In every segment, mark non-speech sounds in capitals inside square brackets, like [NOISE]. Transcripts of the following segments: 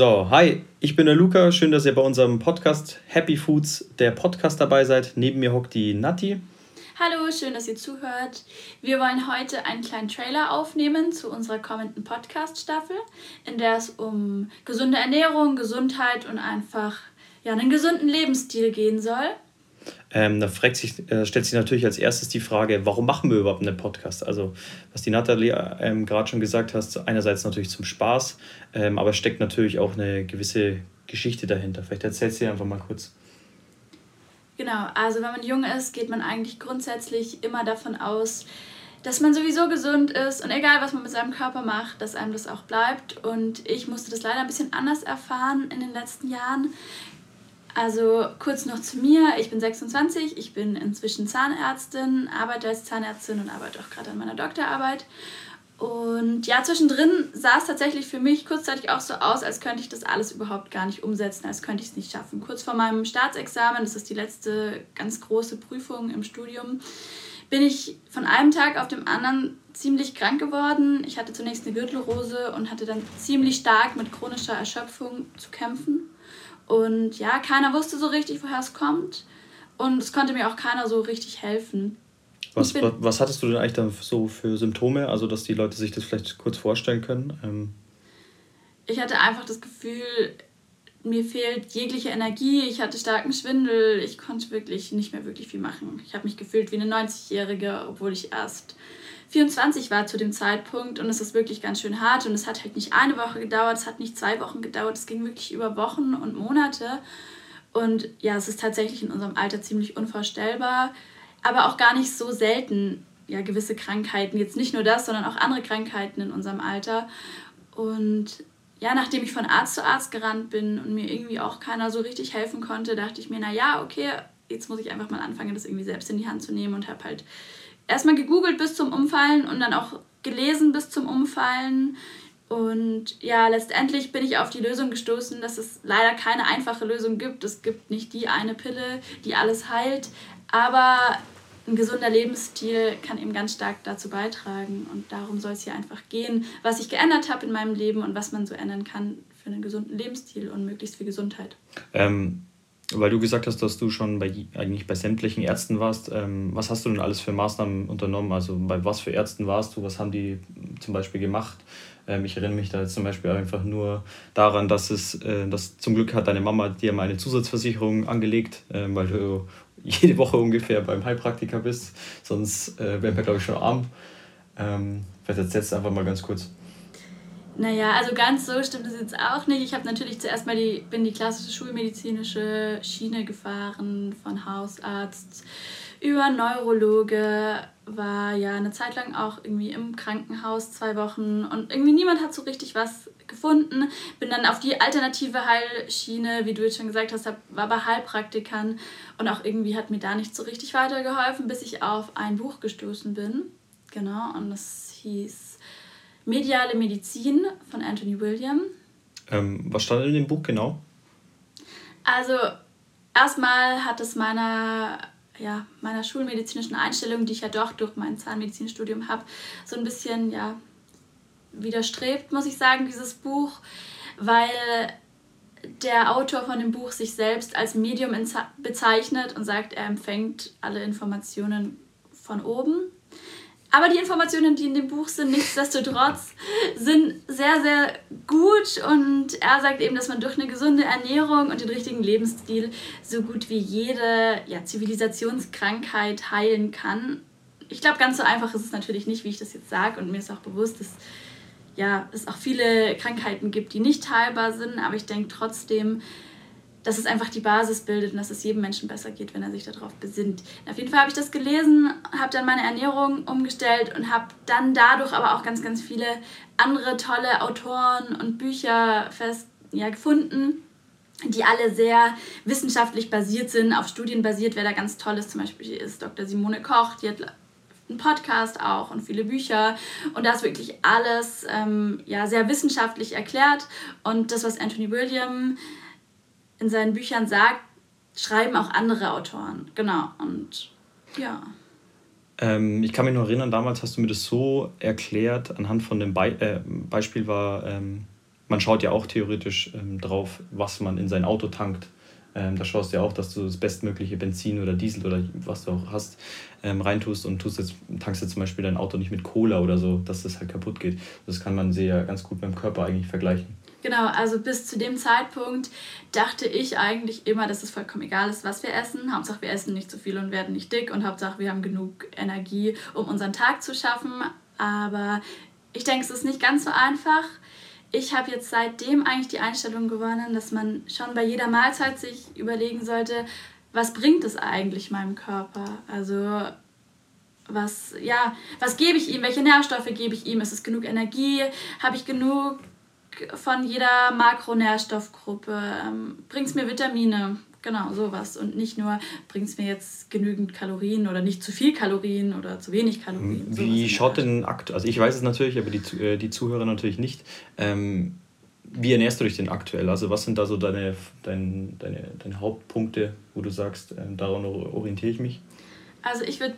So, hi, ich bin der Luca. Schön, dass ihr bei unserem Podcast Happy Foods, der Podcast dabei seid. Neben mir hockt die Nati. Hallo, schön, dass ihr zuhört. Wir wollen heute einen kleinen Trailer aufnehmen zu unserer kommenden Podcast-Staffel, in der es um gesunde Ernährung, Gesundheit und einfach ja, einen gesunden Lebensstil gehen soll. Ähm, da fragt sich, äh, stellt sich natürlich als erstes die Frage, warum machen wir überhaupt einen Podcast? Also, was die Nathalie ähm, gerade schon gesagt hat, einerseits natürlich zum Spaß, ähm, aber steckt natürlich auch eine gewisse Geschichte dahinter. Vielleicht erzählst du dir einfach mal kurz. Genau, also wenn man jung ist, geht man eigentlich grundsätzlich immer davon aus, dass man sowieso gesund ist und egal was man mit seinem Körper macht, dass einem das auch bleibt. Und ich musste das leider ein bisschen anders erfahren in den letzten Jahren. Also kurz noch zu mir. Ich bin 26, ich bin inzwischen Zahnärztin, arbeite als Zahnärztin und arbeite auch gerade an meiner Doktorarbeit. Und ja, zwischendrin sah es tatsächlich für mich kurzzeitig auch so aus, als könnte ich das alles überhaupt gar nicht umsetzen, als könnte ich es nicht schaffen. Kurz vor meinem Staatsexamen, das ist die letzte ganz große Prüfung im Studium, bin ich von einem Tag auf dem anderen ziemlich krank geworden. Ich hatte zunächst eine Gürtelrose und hatte dann ziemlich stark mit chronischer Erschöpfung zu kämpfen. Und ja, keiner wusste so richtig, woher es kommt. Und es konnte mir auch keiner so richtig helfen. Was, was hattest du denn eigentlich dann so für Symptome? Also, dass die Leute sich das vielleicht kurz vorstellen können? Ähm ich hatte einfach das Gefühl, mir fehlt jegliche Energie, ich hatte starken Schwindel, ich konnte wirklich nicht mehr wirklich viel machen. Ich habe mich gefühlt wie eine 90-Jährige, obwohl ich erst 24 war zu dem Zeitpunkt und es ist wirklich ganz schön hart und es hat halt nicht eine Woche gedauert, es hat nicht zwei Wochen gedauert, es ging wirklich über Wochen und Monate und ja, es ist tatsächlich in unserem Alter ziemlich unvorstellbar, aber auch gar nicht so selten, ja, gewisse Krankheiten, jetzt nicht nur das, sondern auch andere Krankheiten in unserem Alter und ja, nachdem ich von Arzt zu Arzt gerannt bin und mir irgendwie auch keiner so richtig helfen konnte, dachte ich mir, na ja, okay, jetzt muss ich einfach mal anfangen, das irgendwie selbst in die Hand zu nehmen und habe halt erstmal gegoogelt bis zum Umfallen und dann auch gelesen bis zum Umfallen. Und ja, letztendlich bin ich auf die Lösung gestoßen, dass es leider keine einfache Lösung gibt. Es gibt nicht die eine Pille, die alles heilt, aber ein gesunder Lebensstil kann eben ganz stark dazu beitragen. Und darum soll es hier einfach gehen, was ich geändert habe in meinem Leben und was man so ändern kann für einen gesunden Lebensstil und möglichst viel Gesundheit. Ähm, weil du gesagt hast, dass du schon bei, eigentlich bei sämtlichen Ärzten warst. Ähm, was hast du denn alles für Maßnahmen unternommen? Also bei was für Ärzten warst du? Was haben die zum Beispiel gemacht? Ähm, ich erinnere mich da jetzt zum Beispiel einfach nur daran, dass es, äh, dass zum Glück hat deine Mama dir mal eine Zusatzversicherung angelegt, äh, weil du jede Woche ungefähr beim Heilpraktiker bist. Sonst äh, wären wir, glaube ich, schon arm. Ähm, vielleicht erzählst du einfach mal ganz kurz. Naja, also ganz so stimmt es jetzt auch nicht. Ich habe natürlich zuerst mal die, bin die klassische schulmedizinische Schiene gefahren, von Hausarzt über Neurologe, war ja eine Zeit lang auch irgendwie im Krankenhaus zwei Wochen und irgendwie niemand hat so richtig was gefunden. Bin dann auf die alternative Heilschiene, wie du jetzt schon gesagt hast, war bei Heilpraktikern und auch irgendwie hat mir da nicht so richtig weitergeholfen, bis ich auf ein Buch gestoßen bin. Genau, und das hieß Mediale Medizin von Anthony William. Ähm, was stand in dem Buch genau? Also erstmal hat es meiner, ja, meiner schulmedizinischen Einstellung, die ich ja doch durch mein Zahnmedizinstudium habe, so ein bisschen ja, widerstrebt, muss ich sagen, dieses Buch, weil der Autor von dem Buch sich selbst als Medium bezeichnet und sagt, er empfängt alle Informationen von oben aber die Informationen, die in dem Buch sind, nichtsdestotrotz, sind sehr, sehr gut. Und er sagt eben, dass man durch eine gesunde Ernährung und den richtigen Lebensstil so gut wie jede ja, Zivilisationskrankheit heilen kann. Ich glaube, ganz so einfach ist es natürlich nicht, wie ich das jetzt sage. Und mir ist auch bewusst, dass ja, es auch viele Krankheiten gibt, die nicht heilbar sind. Aber ich denke trotzdem, dass es einfach die Basis bildet und dass es jedem Menschen besser geht, wenn er sich darauf besinnt. Auf jeden Fall habe ich das gelesen, habe dann meine Ernährung umgestellt und habe dann dadurch aber auch ganz, ganz viele andere tolle Autoren und Bücher fest, ja, gefunden, die alle sehr wissenschaftlich basiert sind, auf Studien basiert. Wer da ganz toll ist, zum Beispiel ist Dr. Simone Koch, die hat einen Podcast auch und viele Bücher und da ist wirklich alles ähm, ja, sehr wissenschaftlich erklärt und das, was Anthony William in seinen Büchern sagt, schreiben auch andere Autoren. Genau. Und ja. Ähm, ich kann mich noch erinnern, damals hast du mir das so erklärt, anhand von dem Be äh, Beispiel war ähm, man schaut ja auch theoretisch ähm, drauf, was man in sein Auto tankt. Ähm, da schaust du ja auch, dass du das bestmögliche Benzin oder Diesel oder was du auch hast, ähm, reintust und tust jetzt, tankst jetzt zum Beispiel dein Auto nicht mit Cola oder so, dass das halt kaputt geht. Das kann man sehr ganz gut mit dem Körper eigentlich vergleichen. Genau, also bis zu dem Zeitpunkt dachte ich eigentlich immer, dass es vollkommen egal ist, was wir essen. Hauptsache wir essen nicht zu viel und werden nicht dick und Hauptsache wir haben genug Energie, um unseren Tag zu schaffen. Aber ich denke, es ist nicht ganz so einfach. Ich habe jetzt seitdem eigentlich die Einstellung gewonnen, dass man schon bei jeder Mahlzeit sich überlegen sollte, was bringt es eigentlich meinem Körper? Also was, ja, was gebe ich ihm? Welche Nährstoffe gebe ich ihm? Ist es genug Energie? Habe ich genug von jeder Makronährstoffgruppe? Ähm, bringt es mir Vitamine? Genau, sowas. Und nicht nur, bringt es mir jetzt genügend Kalorien oder nicht zu viel Kalorien oder zu wenig Kalorien. Wie schaut denn aktuell, also ich weiß es natürlich, aber die, äh, die Zuhörer natürlich nicht. Ähm, wie ernährst du dich denn aktuell? Also was sind da so deine, deine, deine, deine Hauptpunkte, wo du sagst, ähm, daran orientiere ich mich? Also ich würde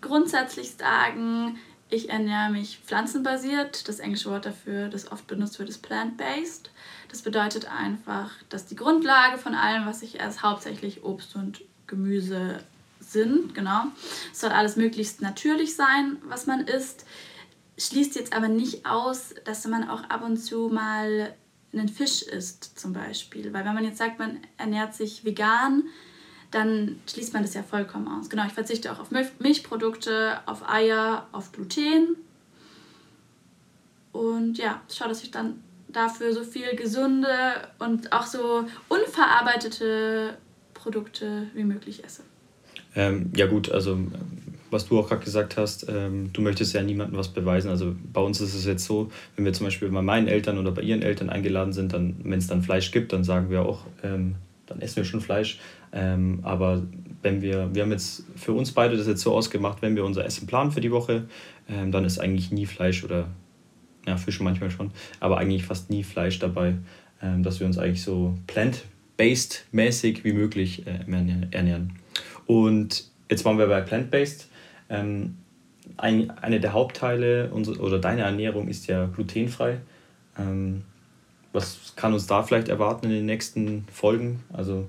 grundsätzlich sagen, ich ernähre mich pflanzenbasiert. Das englische Wort dafür, das oft benutzt wird, ist plant-based. Das bedeutet einfach, dass die Grundlage von allem, was ich esse, hauptsächlich Obst und Gemüse sind. Genau. Es soll alles möglichst natürlich sein, was man isst. Schließt jetzt aber nicht aus, dass man auch ab und zu mal einen Fisch isst, zum Beispiel. Weil wenn man jetzt sagt, man ernährt sich vegan, dann schließt man das ja vollkommen aus. Genau, ich verzichte auch auf Milchprodukte, auf Eier, auf Gluten. Und ja, schau, dass ich dann dafür so viel gesunde und auch so unverarbeitete Produkte wie möglich esse. Ähm, ja gut, also was du auch gerade gesagt hast, ähm, du möchtest ja niemandem was beweisen. Also bei uns ist es jetzt so, wenn wir zum Beispiel bei meinen Eltern oder bei ihren Eltern eingeladen sind, dann, wenn es dann Fleisch gibt, dann sagen wir auch, ähm, dann essen wir schon Fleisch. Ähm, aber wenn wir, wir haben jetzt für uns beide das jetzt so ausgemacht, wenn wir unser Essen planen für die Woche, ähm, dann ist eigentlich nie Fleisch oder ja, Fisch manchmal schon, aber eigentlich fast nie Fleisch dabei, ähm, dass wir uns eigentlich so plant-based mäßig wie möglich äh, ernähren. Und jetzt waren wir bei plant-based. Ähm, ein, eine der Hauptteile unserer, oder deiner Ernährung ist ja glutenfrei. Was kann uns da vielleicht erwarten in den nächsten Folgen? Also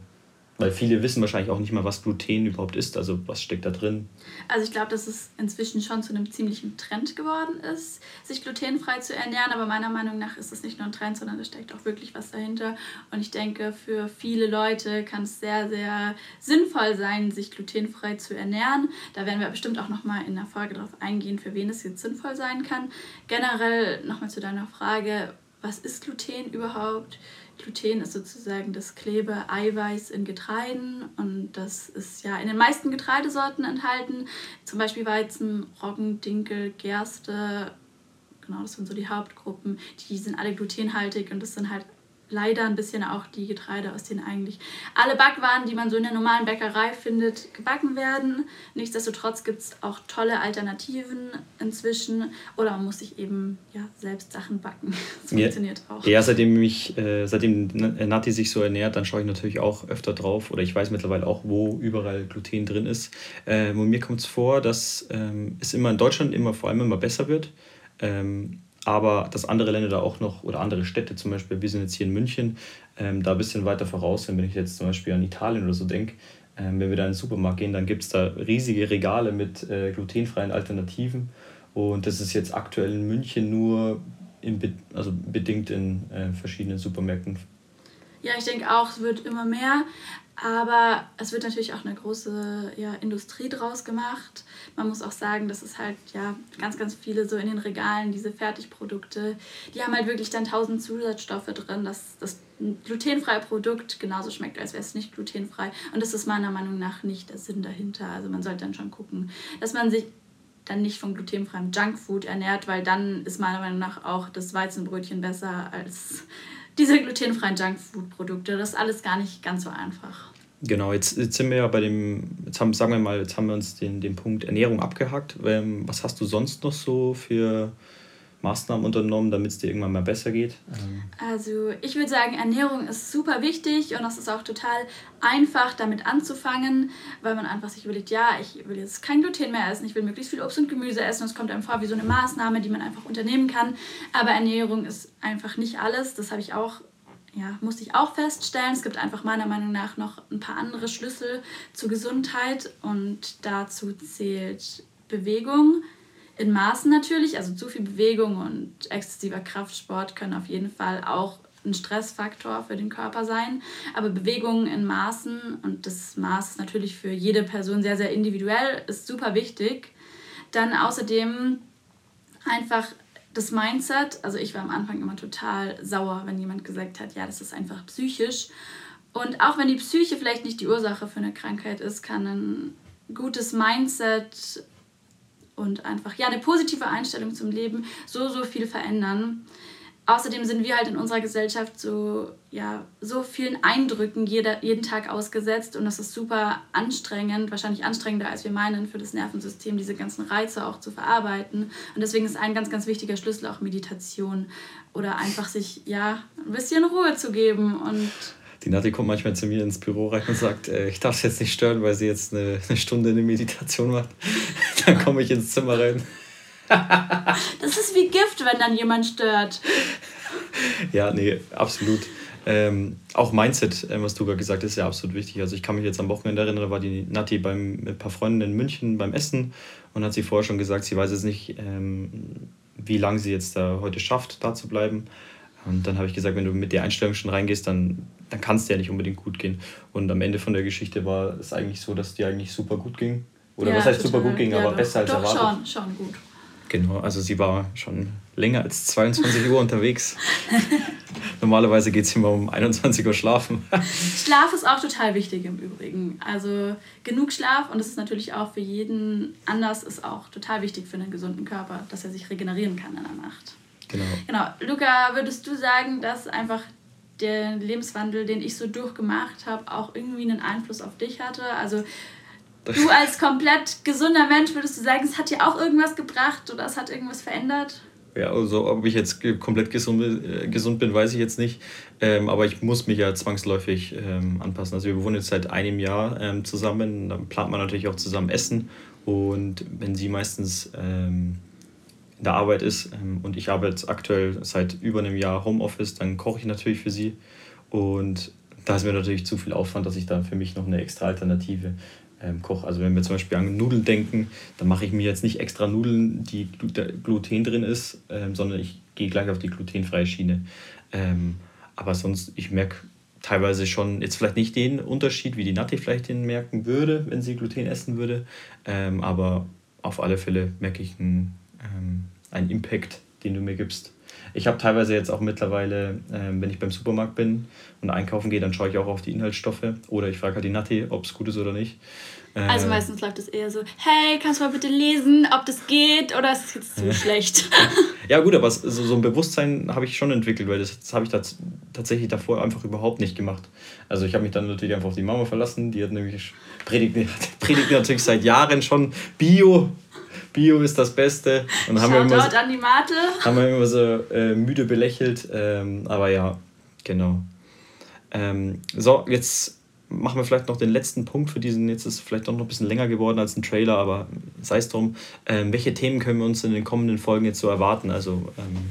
weil viele wissen wahrscheinlich auch nicht mal, was Gluten überhaupt ist, also was steckt da drin. Also ich glaube, dass es inzwischen schon zu einem ziemlichen Trend geworden ist, sich glutenfrei zu ernähren. Aber meiner Meinung nach ist es nicht nur ein Trend, sondern da steckt auch wirklich was dahinter. Und ich denke, für viele Leute kann es sehr, sehr sinnvoll sein, sich glutenfrei zu ernähren. Da werden wir bestimmt auch nochmal in der Folge darauf eingehen, für wen es jetzt sinnvoll sein kann. Generell nochmal zu deiner Frage, was ist Gluten überhaupt? Gluten ist sozusagen das Klebe-Eiweiß in Getreiden und das ist ja in den meisten Getreidesorten enthalten, zum Beispiel Weizen, Roggen, Dinkel, Gerste. Genau, das sind so die Hauptgruppen. Die sind alle glutenhaltig und das sind halt leider ein bisschen auch die Getreide, aus denen eigentlich alle Backwaren, die man so in der normalen Bäckerei findet, gebacken werden. Nichtsdestotrotz gibt es auch tolle Alternativen inzwischen oder man muss sich eben ja, selbst Sachen backen. [LAUGHS] Das ja. funktioniert auch. Ja, seitdem, mich, äh, seitdem Nati sich so ernährt, dann schaue ich natürlich auch öfter drauf oder ich weiß mittlerweile auch, wo überall Gluten drin ist. Ähm, und mir kommt es vor, dass ähm, es immer in Deutschland immer vor allem immer besser wird. Ähm, aber dass andere Länder da auch noch oder andere Städte zum Beispiel, wir sind jetzt hier in München, ähm, da ein bisschen weiter voraus sind. Wenn ich jetzt zum Beispiel an Italien oder so denke, ähm, wenn wir da in den Supermarkt gehen, dann gibt es da riesige Regale mit äh, glutenfreien Alternativen. Und das ist jetzt aktuell in München nur in, also bedingt in äh, verschiedenen Supermärkten. Ja, ich denke auch, es wird immer mehr. Aber es wird natürlich auch eine große ja, Industrie draus gemacht. Man muss auch sagen, dass es halt ja ganz, ganz viele so in den Regalen, diese Fertigprodukte, die haben halt wirklich dann tausend Zusatzstoffe drin, dass das glutenfreie Produkt genauso schmeckt, als wäre es nicht glutenfrei. Und das ist meiner Meinung nach nicht der Sinn dahinter. Also man sollte dann schon gucken, dass man sich dann nicht von glutenfreiem Junkfood ernährt, weil dann ist meiner Meinung nach auch das Weizenbrötchen besser als diese glutenfreien Junkfood-Produkte. Das ist alles gar nicht ganz so einfach. Genau, jetzt, jetzt sind wir ja bei dem, jetzt haben, sagen wir mal, jetzt haben wir uns den, den Punkt Ernährung abgehakt. Ähm, was hast du sonst noch so für, Maßnahmen unternommen, damit es dir irgendwann mal besser geht? Also ich würde sagen, Ernährung ist super wichtig und es ist auch total einfach, damit anzufangen, weil man einfach sich überlegt, ja, ich will jetzt kein Gluten mehr essen, ich will möglichst viel Obst und Gemüse essen und es kommt einem vor wie so eine Maßnahme, die man einfach unternehmen kann. Aber Ernährung ist einfach nicht alles, das habe ich auch ja, musste ich auch feststellen. Es gibt einfach meiner Meinung nach noch ein paar andere Schlüssel zur Gesundheit und dazu zählt Bewegung, in Maßen natürlich, also zu viel Bewegung und exzessiver Kraftsport können auf jeden Fall auch ein Stressfaktor für den Körper sein. Aber Bewegung in Maßen und das Maß ist natürlich für jede Person sehr, sehr individuell, ist super wichtig. Dann außerdem einfach das Mindset. Also ich war am Anfang immer total sauer, wenn jemand gesagt hat, ja, das ist einfach psychisch. Und auch wenn die Psyche vielleicht nicht die Ursache für eine Krankheit ist, kann ein gutes Mindset und einfach ja eine positive Einstellung zum Leben so so viel verändern. Außerdem sind wir halt in unserer Gesellschaft so ja so vielen Eindrücken jeder, jeden Tag ausgesetzt und das ist super anstrengend, wahrscheinlich anstrengender als wir meinen für das Nervensystem diese ganzen Reize auch zu verarbeiten und deswegen ist ein ganz ganz wichtiger Schlüssel auch Meditation oder einfach sich ja ein bisschen Ruhe zu geben und die Nati kommt manchmal zu mir ins Büro rein und sagt, äh, ich darf es jetzt nicht stören, weil sie jetzt eine, eine Stunde eine Meditation macht. [LAUGHS] dann komme ich ins Zimmer rein. das ist wie Gift, wenn dann jemand stört. ja, nee, absolut. Ähm, auch Mindset, äh, was du gerade gesagt hast, ist ja absolut wichtig. Also ich kann mich jetzt am Wochenende erinnern, da war die Nati beim, mit ein paar Freunden in München beim Essen und hat sie vorher schon gesagt, sie weiß jetzt nicht, ähm, wie lange sie jetzt da heute schafft, da zu bleiben. Und dann habe ich gesagt, wenn du mit der Einstellung schon reingehst, dann, dann kann es dir ja nicht unbedingt gut gehen. Und am Ende von der Geschichte war es eigentlich so, dass dir eigentlich super gut ging. Oder ja, was heißt total. super gut ging, ja, aber doch, besser als doch, erwartet. Schon, schon gut. Genau, also sie war schon länger als 22 Uhr unterwegs. [LAUGHS] Normalerweise geht es immer um 21 Uhr schlafen. [LAUGHS] Schlaf ist auch total wichtig im Übrigen. Also genug Schlaf und es ist natürlich auch für jeden anders, ist auch total wichtig für einen gesunden Körper, dass er sich regenerieren kann in der Nacht. Genau. Genau. Luca, würdest du sagen, dass einfach der Lebenswandel, den ich so durchgemacht habe, auch irgendwie einen Einfluss auf dich hatte? Also du [LAUGHS] als komplett gesunder Mensch, würdest du sagen, es hat dir auch irgendwas gebracht oder es hat irgendwas verändert? Ja, also ob ich jetzt komplett gesund, äh, gesund bin, weiß ich jetzt nicht. Ähm, aber ich muss mich ja zwangsläufig ähm, anpassen. Also wir wohnen jetzt seit einem Jahr ähm, zusammen. Dann plant man natürlich auch zusammen Essen. Und wenn sie meistens ähm, in der Arbeit ist ähm, und ich arbeite aktuell seit über einem Jahr Homeoffice, dann koche ich natürlich für sie. Und da ist mir natürlich zu viel Aufwand, dass ich da für mich noch eine extra Alternative ähm, koche. Also wenn wir zum Beispiel an Nudeln denken, dann mache ich mir jetzt nicht extra Nudeln, die Gluten drin ist, ähm, sondern ich gehe gleich auf die glutenfreie Schiene. Ähm, aber sonst, ich merke teilweise schon jetzt vielleicht nicht den Unterschied, wie die Natti vielleicht den merken würde, wenn sie Gluten essen würde. Ähm, aber auf alle Fälle merke ich einen ähm, ein Impact, den du mir gibst. Ich habe teilweise jetzt auch mittlerweile, ähm, wenn ich beim Supermarkt bin und einkaufen gehe, dann schaue ich auch auf die Inhaltsstoffe oder ich frage halt die Natti, ob es gut ist oder nicht. Äh, also meistens läuft es eher so, hey, kannst du mal bitte lesen, ob das geht oder ist es jetzt zu schlecht? [LAUGHS] ja gut, aber so, so ein Bewusstsein habe ich schon entwickelt, weil das, das habe ich tats tatsächlich davor einfach überhaupt nicht gemacht. Also ich habe mich dann natürlich einfach auf die Mama verlassen, die hat nämlich predigt, [LAUGHS] predigt natürlich seit Jahren schon Bio, Bio ist das Beste. Und haben wir immer so, an die Mate. Haben wir immer so äh, müde belächelt. Ähm, aber ja, genau. Ähm, so, jetzt machen wir vielleicht noch den letzten Punkt für diesen. Jetzt ist es vielleicht doch noch ein bisschen länger geworden als ein Trailer, aber sei es drum. Ähm, welche Themen können wir uns in den kommenden Folgen jetzt so erwarten? Also, ähm,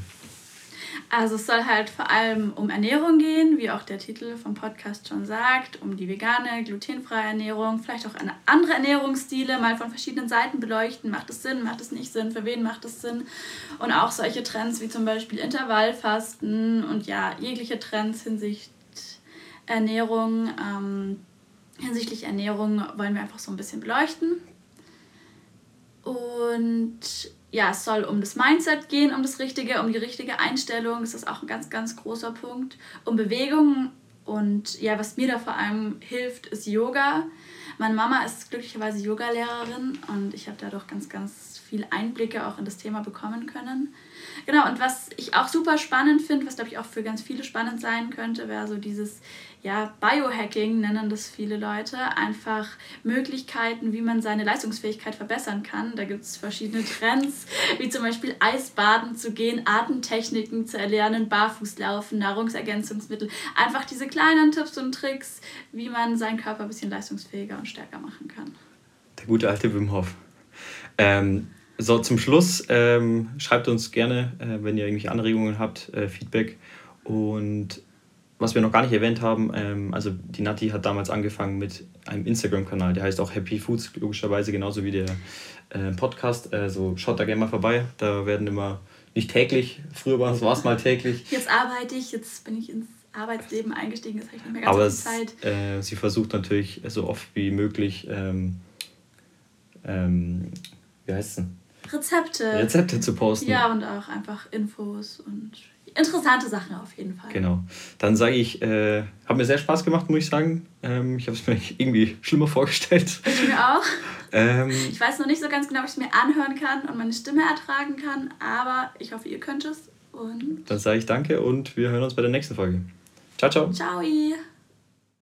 also es soll halt vor allem um Ernährung gehen, wie auch der Titel vom Podcast schon sagt, um die vegane, glutenfreie Ernährung, vielleicht auch eine andere Ernährungsstile mal von verschiedenen Seiten beleuchten. Macht es Sinn, macht es nicht Sinn, für wen macht es Sinn? Und auch solche Trends wie zum Beispiel Intervallfasten und ja, jegliche Trends hinsichtlich Ernährung, ähm, hinsichtlich Ernährung wollen wir einfach so ein bisschen beleuchten. Und ja, es soll um das Mindset gehen, um das Richtige, um die richtige Einstellung. Das ist auch ein ganz, ganz großer Punkt. Um Bewegung. Und ja, was mir da vor allem hilft, ist Yoga. Meine Mama ist glücklicherweise Yogalehrerin und ich habe dadurch ganz, ganz viel Einblicke auch in das Thema bekommen können. Genau, und was ich auch super spannend finde, was glaube ich auch für ganz viele spannend sein könnte, wäre so dieses ja, Biohacking nennen das viele Leute, einfach Möglichkeiten, wie man seine Leistungsfähigkeit verbessern kann. Da gibt es verschiedene Trends, wie zum Beispiel Eisbaden zu gehen, Atemtechniken zu erlernen, Barfußlaufen, Nahrungsergänzungsmittel. Einfach diese kleinen Tipps und Tricks, wie man seinen Körper ein bisschen leistungsfähiger und stärker machen kann. Der gute alte Wim Hof. Ähm, so, zum Schluss ähm, schreibt uns gerne, äh, wenn ihr irgendwelche Anregungen habt, äh, Feedback. Und was wir noch gar nicht erwähnt haben, ähm, also die Nati hat damals angefangen mit einem Instagram-Kanal, der heißt auch Happy Foods, logischerweise genauso wie der äh, Podcast. Also schaut da gerne mal vorbei. Da werden immer nicht täglich, früher war es mal täglich. [LAUGHS] Jetzt arbeite ich, jetzt bin ich ins Arbeitsleben eingestiegen, jetzt habe ich nicht mehr ganz Aber viel Zeit. Äh, sie versucht natürlich so oft wie möglich, ähm, ähm, wie heißt es denn? Rezepte. Rezepte zu posten. Ja, und auch einfach Infos und interessante Sachen auf jeden Fall. Genau. Dann sage ich, äh, hat mir sehr Spaß gemacht, muss ich sagen. Ähm, ich habe es mir [LAUGHS] irgendwie schlimmer vorgestellt. Ich mir auch. Ähm, ich weiß noch nicht so ganz genau, ob ich es mir anhören kann und meine Stimme ertragen kann, aber ich hoffe, ihr könnt es. Und dann sage ich danke und wir hören uns bei der nächsten Folge. Ciao, ciao. Ciao.